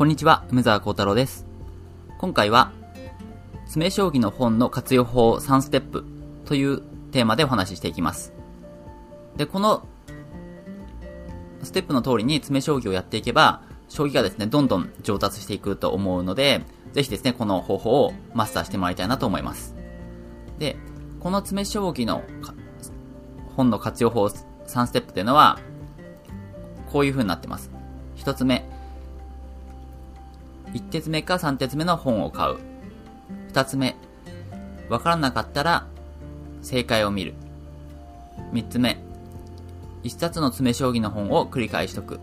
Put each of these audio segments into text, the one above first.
こんにちは、梅沢幸太郎です。今回は、詰将棋の本の活用法3ステップというテーマでお話ししていきます。で、このステップの通りに詰将棋をやっていけば、将棋がですね、どんどん上達していくと思うので、ぜひですね、この方法をマスターしてもらいたいなと思います。で、この詰将棋の本の活用法3ステップというのは、こういう風になってます。一つ目、1鉄目か3鉄目の本を買う。2つ目、わからなかったら正解を見る。3つ目、1冊の詰将棋の本を繰り返しとく。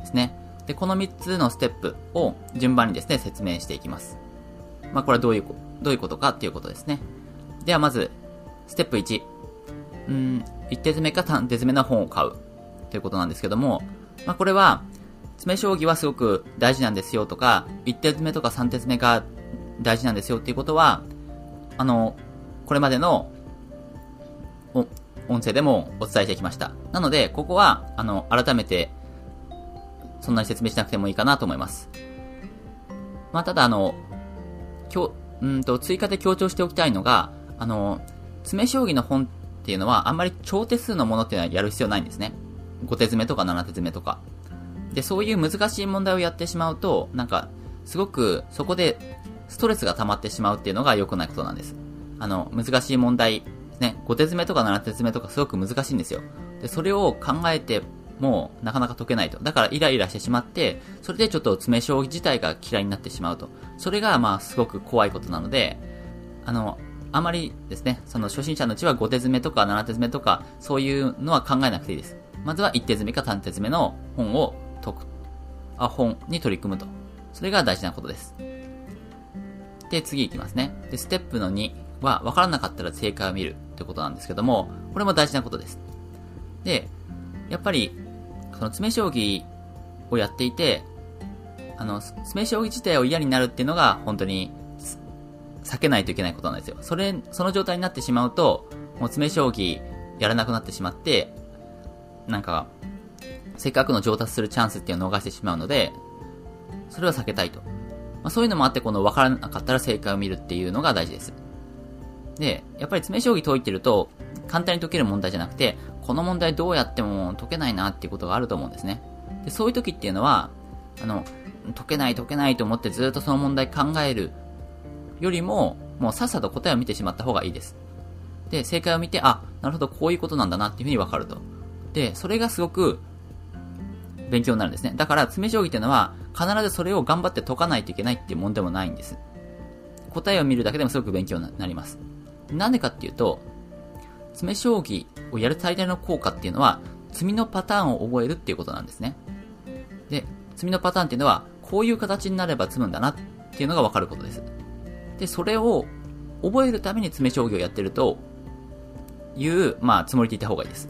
ですね。で、この3つのステップを順番にですね、説明していきます。まあ、これはどういう、どういうことかっていうことですね。ではまず、ステップ1。うん、1手詰めか3手詰めの本を買う。ということなんですけども、まあ、これは、詰将棋はすごく大事なんですよとか、1手詰めとか3手詰めが大事なんですよっていうことは、あの、これまでの、音声でもお伝えしてきました。なので、ここは、あの、改めて、そんなに説明しなくてもいいかなと思います。まあ、ただ、あの、今日、うんと、追加で強調しておきたいのが、あの、詰将棋の本っていうのは、あんまり超手数のものっていうのはやる必要ないんですね。5手詰めとか7手詰めとか。で、そういう難しい問題をやってしまうと、なんか、すごくそこでストレスが溜まってしまうっていうのが良くないことなんです。あの、難しい問題、ね、5手詰めとか7手詰めとかすごく難しいんですよ。で、それを考えてもなかなか解けないと。だからイライラしてしまって、それでちょっと詰将棋自体が嫌いになってしまうと。それがまあすごく怖いことなので、あの、あまりですね、その初心者のうちは5手詰めとか7手詰めとか、そういうのは考えなくていいです。まずは1手詰めか3手詰めの本を解く。あ、本に取り組むと。それが大事なことです。で、次行きますね。で、ステップの2は、分からなかったら正解を見るということなんですけども、これも大事なことです。で、やっぱり、その詰将棋をやっていて、あの、詰将棋自体を嫌になるっていうのが、本当に、避けないといけないことなんですよ。それ、その状態になってしまうと、もう詰将棋やらなくなってしまって、なんか、せっかくの上達するチャンスっていうのを逃してしまうので、それは避けたいと。まあ、そういうのもあって、この分からなかったら正解を見るっていうのが大事です。で、やっぱり詰将棋解いてると、簡単に解ける問題じゃなくて、この問題どうやっても解けないなっていうことがあると思うんですね。で、そういう時っていうのは、あの、解けない解けないと思ってずっとその問題考えるよりも、もうさっさと答えを見てしまった方がいいです。で、正解を見て、あ、なるほど、こういうことなんだなっていうふうにわかると。で、それがすごく勉強になるんですね。だから、詰将棋っていうのは、必ずそれを頑張って解かないといけないっていうもんでもないんです。答えを見るだけでもすごく勉強になります。なんでかっていうと、詰将棋をやる最大の効果っていうのは、詰みのパターンを覚えるっていうことなんですね。で、詰みのパターンっていうのは、こういう形になれば詰むんだなっていうのがわかることです。で、それを覚えるために詰将棋をやってるという、まあ、つもりでいた方がいいです。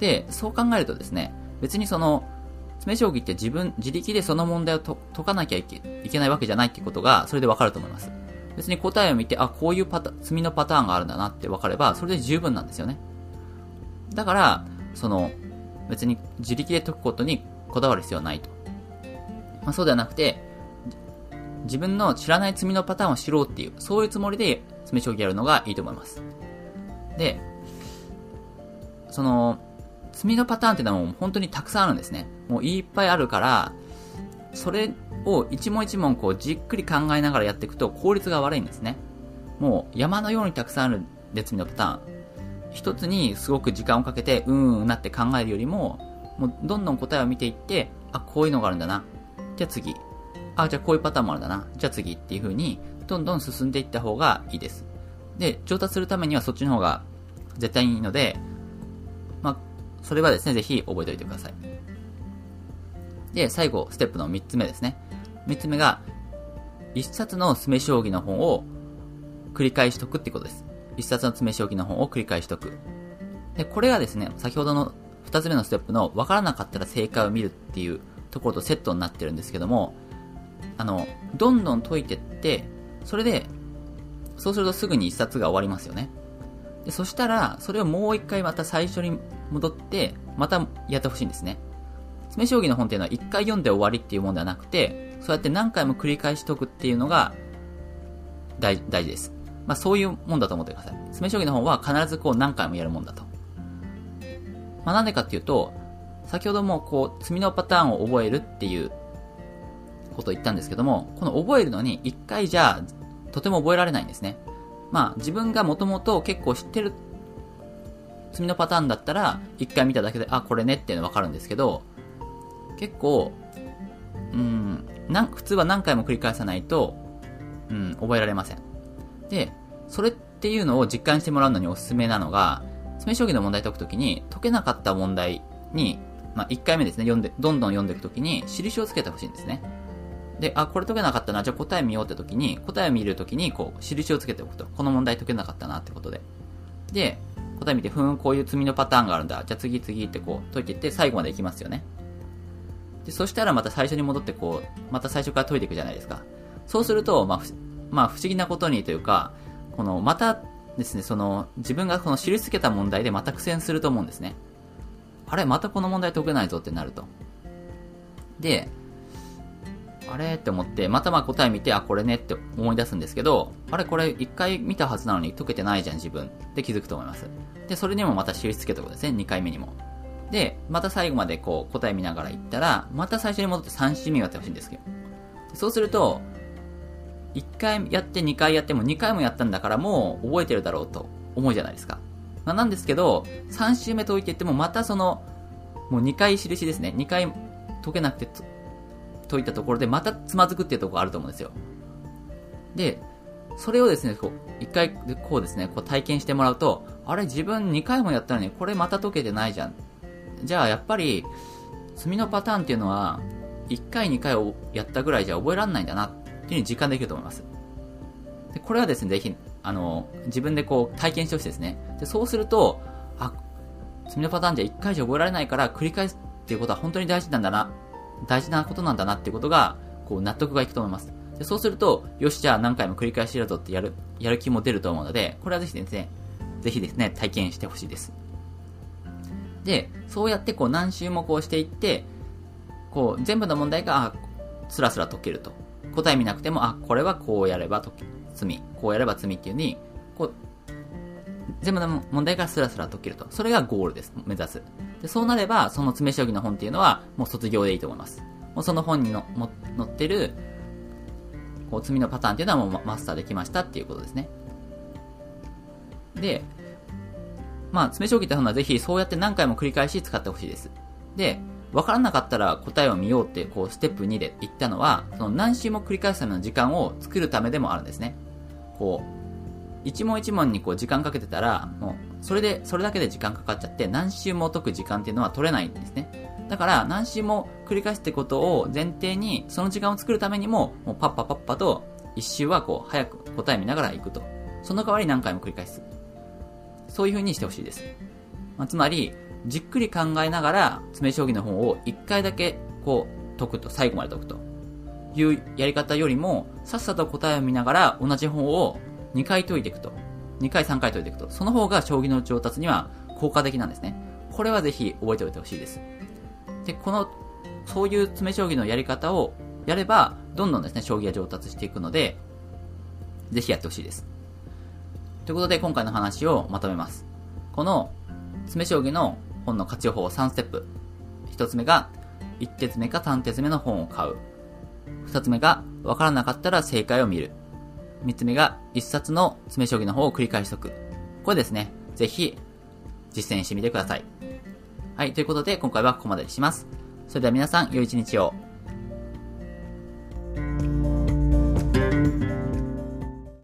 で、そう考えるとですね、別にその、詰将棋って自分、自力でその問題を解かなきゃいけいけないわけじゃないってことが、それでわかると思います。別に答えを見て、あ、こういうパタ、積みのパターンがあるんだなって分かれば、それで十分なんですよね。だから、その、別に自力で解くことにこだわる必要はないと。まあ、そうではなくて、自分の知らない積みのパターンを知ろうっていう、そういうつもりで詰将棋やるのがいいと思います。で、その、積みのパターンってのはもう本当にたくさんあるんですね。もういっぱいあるから、それを一問一問こうじっくり考えながらやっていくと効率が悪いんですね。もう山のようにたくさんある列みのパターン。一つにすごく時間をかけて、うんうんなって考えるよりも、もうどんどん答えを見ていって、あ、こういうのがあるんだな。じゃあ次。あ、じゃあこういうパターンもあるんだな。じゃあ次っていう風に、どんどん進んでいった方がいいです。で、上達するためにはそっちの方が絶対いいので、それはですね、ぜひ覚えておいてください。で、最後、ステップの3つ目ですね。3つ目が、1冊の詰将棋の本を繰り返し解くってことです。1冊の詰将棋の本を繰り返し解く。で、これがですね、先ほどの2つ目のステップの分からなかったら正解を見るっていうところとセットになってるんですけども、あの、どんどん解いてって、それで、そうするとすぐに1冊が終わりますよね。で、そしたら、それをもう一回また最初に戻って、またやってほしいんですね。詰将棋の本っていうのは一回読んで終わりっていうものではなくて、そうやって何回も繰り返し解くっていうのが大大事です。まあそういうもんだと思ってください。詰将棋の方は必ずこう何回もやるもんだと。まあなんでかっていうと、先ほどもこう、積みのパターンを覚えるっていうことを言ったんですけども、この覚えるのに一回じゃ、とても覚えられないんですね。まあ自分がもともと結構知ってる積みのパターンだったら、一回見ただけで、あ、これねっていうのわかるんですけど、結構、うん、なん普通は何回も繰り返さないと、うん、覚えられません。で、それっていうのを実感してもらうのにおすすめなのが、詰将棋の問題解くときに、解けなかった問題に、まあ、1回目ですね、読んで、どんどん読んでいくときに、印をつけてほしいんですね。で、あ、これ解けなかったな、じゃあ答え見ようってときに、答えを見るときに、こう、印をつけておくと。この問題解けなかったなってことで。で、答え見て、ふん、こういう積みのパターンがあるんだ。じゃあ次々ってこう、解いていって、最後までいきますよね。で、そしたらまた最初に戻ってこう、また最初から解いていくじゃないですか。そうすると、まあ、まあ、不思議なことにというか、この、またですね、その、自分がこの印付けた問題でまた苦戦すると思うんですね。あれまたこの問題解けないぞってなると。で、あれ？って思って、またまあ答え見て、あ、これね？って思い出すんですけど、あれこれ一回見たはずなのに解けてないじゃん自分って気づくと思います。で、それにもまた印付けとくですね、2回目にも。で、また最後までこう答え見ながら行ったら、また最初に戻って3周目やってほしいんですけど。そうすると、1回やって2回やっても2回もやったんだからもう覚えてるだろうと思うじゃないですか。まあ、なんですけど、3周目解いていってもまたその、もう2回印ですね。2回解けなくて解いたところでまたつまずくっていうところあると思うんですよ。で、それをですね、こう、一回こうですね、こう体験してもらうと、あれ自分2回もやったのにこれまた解けてないじゃん。じゃあやっぱり、墨のパターンっていうのは、1回2回をやったぐらいじゃ覚えられないんだなっていうふうに実感できると思います。でこれはですね、ぜひ、あの、自分でこう体験してほしいですね。で、そうすると、あ、墨のパターンじゃ1回じゃ覚えられないから繰り返すっていうことは本当に大事なんだな、大事なことなんだなっていうことが、こう納得がいくと思います。でそうすると、よし、じゃあ何回も繰り返しやるぞってやる、やる気も出ると思うので、これはぜひですね、ぜひですね、体験してほしいです。で、そうやってこう何周もこうしていって、こう全部の問題が、あ、スラスラ解けると。答え見なくても、あ、これはこうやれば解け、罪、こうやれば罪っていう風に、こう、全部の問題がスラスラ解けると。それがゴールです。目指す。で、そうなれば、その詰将棋の本っていうのは、もう卒業でいいと思います。もうその本にのも載ってる、こう、罪のパターンっていうのはもうマスターできましたっていうことですね。で、まあ、詰将棋って本はぜひそうやって何回も繰り返し使ってほしいです。で、わからなかったら答えを見ようって、こう、ステップ2で言ったのは、その何周も繰り返すための時間を作るためでもあるんですね。こう、一問一問にこう時間かけてたら、もう、それで、それだけで時間かかっちゃって、何周も解く時間っていうのは取れないんですね。だから、何周も繰り返すってことを前提に、その時間を作るためにも、もうパッパパッパと、一周はこう、早く答え見ながら行くと。その代わり何回も繰り返す。そういう風にしてほしいです。まあ、つまり、じっくり考えながら、詰将棋の本を一回だけ、こう、解くと、最後まで解くと。いうやり方よりも、さっさと答えを見ながら、同じ本を2回解いていくと。2回3回解いていくと。その方が将棋の上達には効果的なんですね。これはぜひ覚えておいてほしいです。で、この、そういう詰将棋のやり方をやれば、どんどんですね、将棋が上達していくので、ぜひやってほしいです。ということで、今回の話をまとめます。この、詰将棋の本の活用法3ステップ。1つ目が、1鉄目か3鉄目の本を買う。2つ目が、わからなかったら正解を見る。3つ目が、1冊の詰将棋の方を繰り返しとく。これですね、ぜひ、実践してみてください。はい、ということで、今回はここまでにします。それでは皆さん、良い一日を。